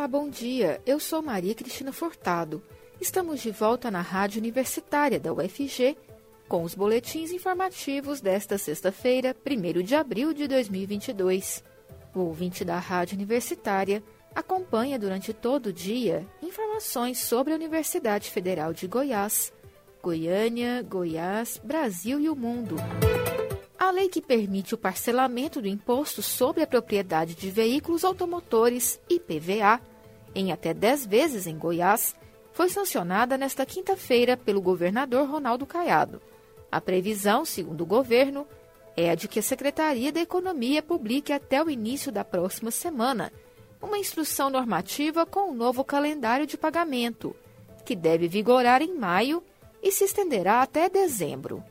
Olá, bom dia. Eu sou Maria Cristina Furtado. Estamos de volta na Rádio Universitária da UFG com os boletins informativos desta sexta-feira, 1 de abril de 2022. O ouvinte da Rádio Universitária acompanha durante todo o dia informações sobre a Universidade Federal de Goiás, Goiânia, Goiás, Brasil e o mundo. A lei que permite o parcelamento do imposto sobre a propriedade de veículos automotores, IPVA, em até 10 vezes em Goiás, foi sancionada nesta quinta-feira pelo governador Ronaldo Caiado. A previsão, segundo o governo, é a de que a Secretaria da Economia publique até o início da próxima semana uma instrução normativa com um novo calendário de pagamento, que deve vigorar em maio e se estenderá até dezembro.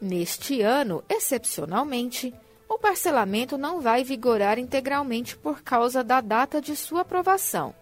Neste ano, excepcionalmente, o parcelamento não vai vigorar integralmente por causa da data de sua aprovação.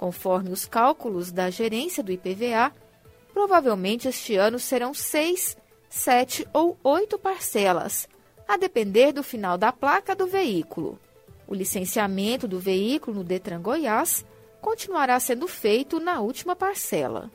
Conforme os cálculos da gerência do IPVA, provavelmente este ano serão seis, sete ou oito parcelas, a depender do final da placa do veículo. O licenciamento do veículo no Detran Goiás continuará sendo feito na última parcela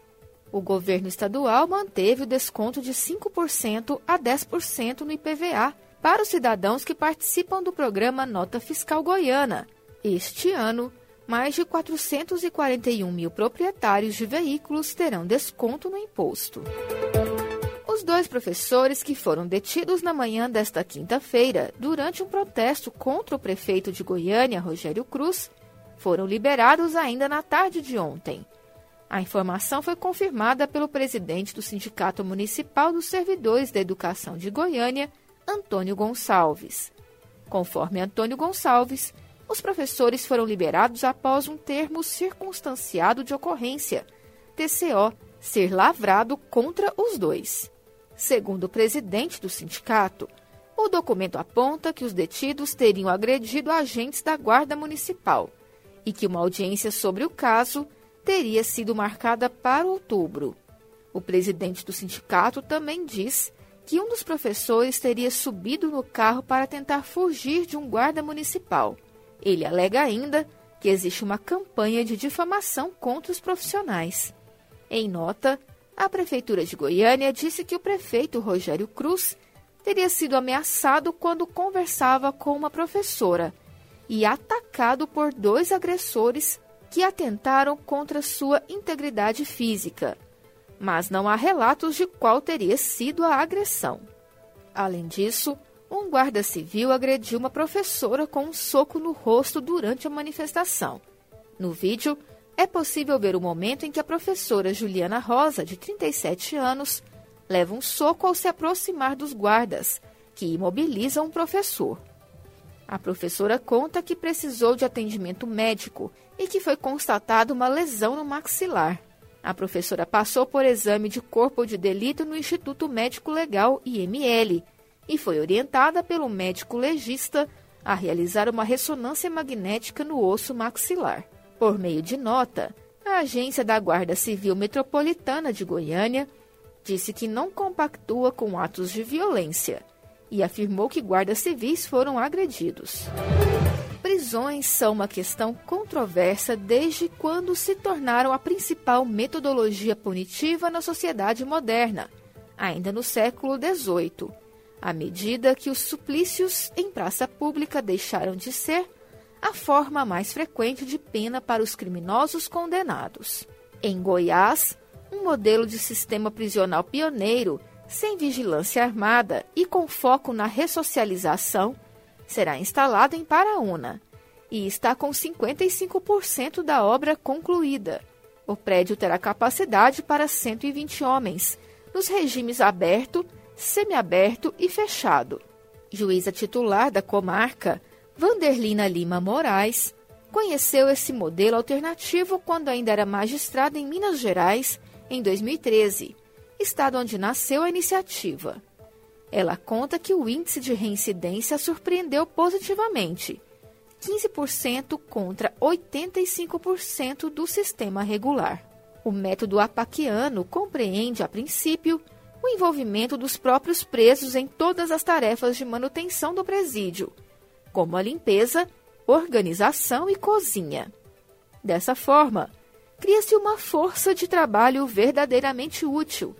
o governo estadual manteve o desconto de 5% a 10% no IPVA para os cidadãos que participam do programa Nota Fiscal Goiana. Este ano, mais de 441 mil proprietários de veículos terão desconto no imposto. Os dois professores que foram detidos na manhã desta quinta-feira durante um protesto contra o prefeito de Goiânia, Rogério Cruz, foram liberados ainda na tarde de ontem. A informação foi confirmada pelo presidente do Sindicato Municipal dos Servidores da Educação de Goiânia, Antônio Gonçalves. Conforme Antônio Gonçalves, os professores foram liberados após um termo circunstanciado de ocorrência, TCO, ser lavrado contra os dois. Segundo o presidente do sindicato, o documento aponta que os detidos teriam agredido agentes da Guarda Municipal e que uma audiência sobre o caso teria sido marcada para outubro. O presidente do sindicato também diz que um dos professores teria subido no carro para tentar fugir de um guarda municipal. Ele alega ainda que existe uma campanha de difamação contra os profissionais. Em nota, a Prefeitura de Goiânia disse que o prefeito Rogério Cruz teria sido ameaçado quando conversava com uma professora e atacado por dois agressores que atentaram contra sua integridade física, mas não há relatos de qual teria sido a agressão. Além disso, um guarda civil agrediu uma professora com um soco no rosto durante a manifestação. No vídeo, é possível ver o momento em que a professora Juliana Rosa, de 37 anos, leva um soco ao se aproximar dos guardas, que imobilizam o professor. A professora conta que precisou de atendimento médico e que foi constatada uma lesão no maxilar. A professora passou por exame de corpo de delito no Instituto Médico Legal IML e foi orientada pelo médico legista a realizar uma ressonância magnética no osso maxilar. Por meio de nota, a agência da Guarda Civil Metropolitana de Goiânia disse que não compactua com atos de violência e afirmou que guardas civis foram agredidos. Prisões são uma questão controversa desde quando se tornaram a principal metodologia punitiva na sociedade moderna, ainda no século XVIII, à medida que os suplícios em praça pública deixaram de ser a forma mais frequente de pena para os criminosos condenados. Em Goiás, um modelo de sistema prisional pioneiro sem vigilância armada e com foco na ressocialização, será instalado em Paraúna e está com 55% da obra concluída. O prédio terá capacidade para 120 homens, nos regimes aberto, semiaberto e fechado. Juíza titular da comarca, Vanderlina Lima Moraes, conheceu esse modelo alternativo quando ainda era magistrada em Minas Gerais, em 2013 estado onde nasceu a iniciativa. Ela conta que o índice de reincidência surpreendeu positivamente, 15% contra 85% do sistema regular. O método apaquiano compreende, a princípio, o envolvimento dos próprios presos em todas as tarefas de manutenção do presídio, como a limpeza, organização e cozinha. Dessa forma, cria-se uma força de trabalho verdadeiramente útil,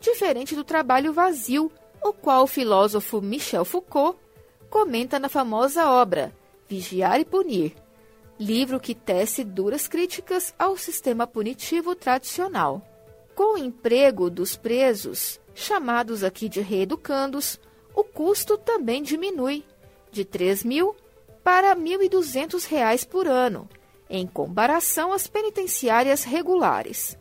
diferente do trabalho vazio, o qual o filósofo Michel Foucault comenta na famosa obra Vigiar e Punir, livro que tece duras críticas ao sistema punitivo tradicional. Com o emprego dos presos, chamados aqui de reeducandos, o custo também diminui de 3 mil para R$ 1.200 por ano, em comparação às penitenciárias regulares.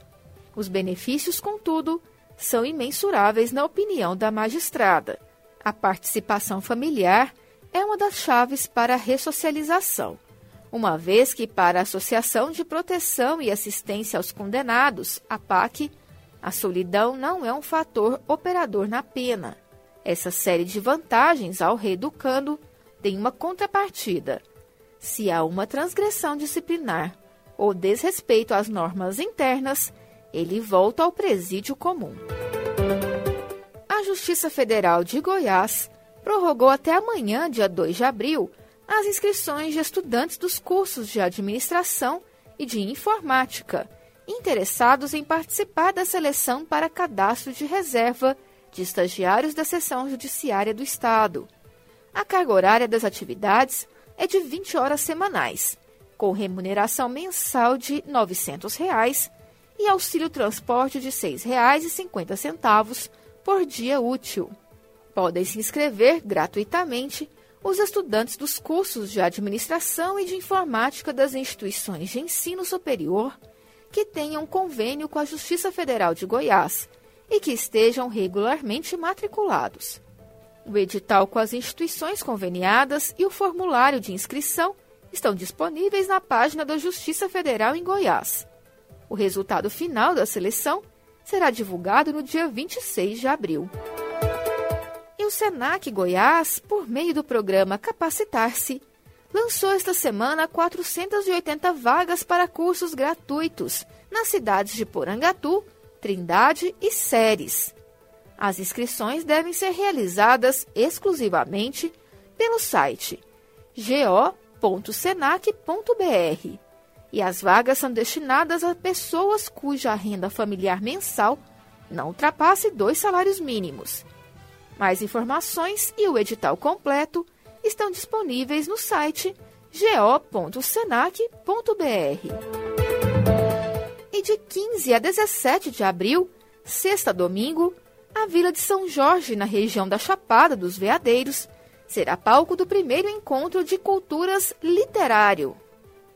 Os benefícios, contudo, são imensuráveis na opinião da magistrada. A participação familiar é uma das chaves para a ressocialização, uma vez que, para a Associação de Proteção e Assistência aos Condenados, a PAC, a solidão não é um fator operador na pena. Essa série de vantagens ao reeducando tem uma contrapartida. Se há uma transgressão disciplinar ou desrespeito às normas internas, ele volta ao presídio comum. A Justiça Federal de Goiás prorrogou até amanhã, dia 2 de abril, as inscrições de estudantes dos cursos de administração e de informática interessados em participar da seleção para cadastro de reserva de estagiários da seção judiciária do Estado. A carga horária das atividades é de 20 horas semanais, com remuneração mensal de 900 reais e auxílio transporte de R$ 6,50 por dia útil. Podem se inscrever gratuitamente os estudantes dos cursos de administração e de informática das instituições de ensino superior que tenham convênio com a Justiça Federal de Goiás e que estejam regularmente matriculados. O edital com as instituições conveniadas e o formulário de inscrição estão disponíveis na página da Justiça Federal em Goiás. O resultado final da seleção será divulgado no dia 26 de abril. E o SENAC Goiás, por meio do programa Capacitar-se, lançou esta semana 480 vagas para cursos gratuitos nas cidades de Porangatu, Trindade e Séries. As inscrições devem ser realizadas exclusivamente pelo site go.senac.br e as vagas são destinadas a pessoas cuja renda familiar mensal não ultrapasse dois salários mínimos. Mais informações e o edital completo estão disponíveis no site go.senac.br. E de 15 a 17 de abril, sexta domingo, a Vila de São Jorge, na região da Chapada dos Veadeiros, será palco do primeiro encontro de culturas literário.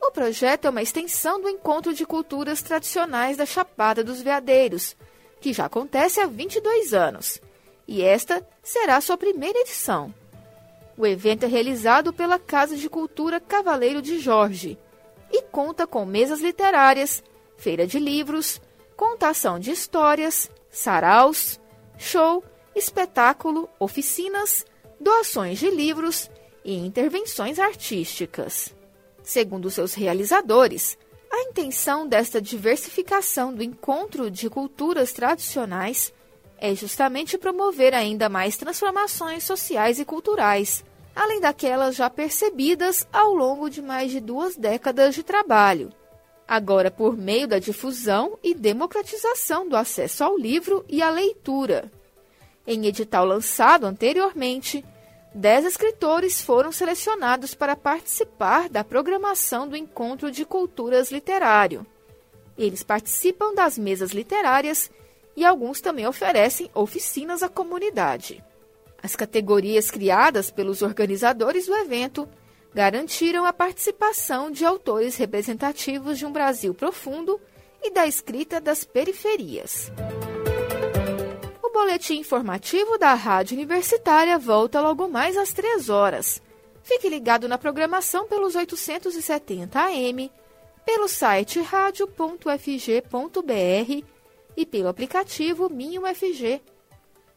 O projeto é uma extensão do Encontro de Culturas Tradicionais da Chapada dos Veadeiros, que já acontece há 22 anos, e esta será sua primeira edição. O evento é realizado pela Casa de Cultura Cavaleiro de Jorge e conta com mesas literárias, feira de livros, contação de histórias, saraus, show, espetáculo, oficinas, doações de livros e intervenções artísticas. Segundo seus realizadores, a intenção desta diversificação do encontro de culturas tradicionais é justamente promover ainda mais transformações sociais e culturais, além daquelas já percebidas ao longo de mais de duas décadas de trabalho agora por meio da difusão e democratização do acesso ao livro e à leitura. Em edital lançado anteriormente, dez escritores foram selecionados para participar da programação do Encontro de Culturas Literário. Eles participam das mesas literárias e alguns também oferecem oficinas à comunidade. As categorias criadas pelos organizadores do evento garantiram a participação de autores representativos de um Brasil profundo e da escrita das periferias. O boletim informativo da Rádio Universitária volta logo mais às 3 horas. Fique ligado na programação pelos 870 AM, pelo site radio.fg.br e pelo aplicativo Minho FG.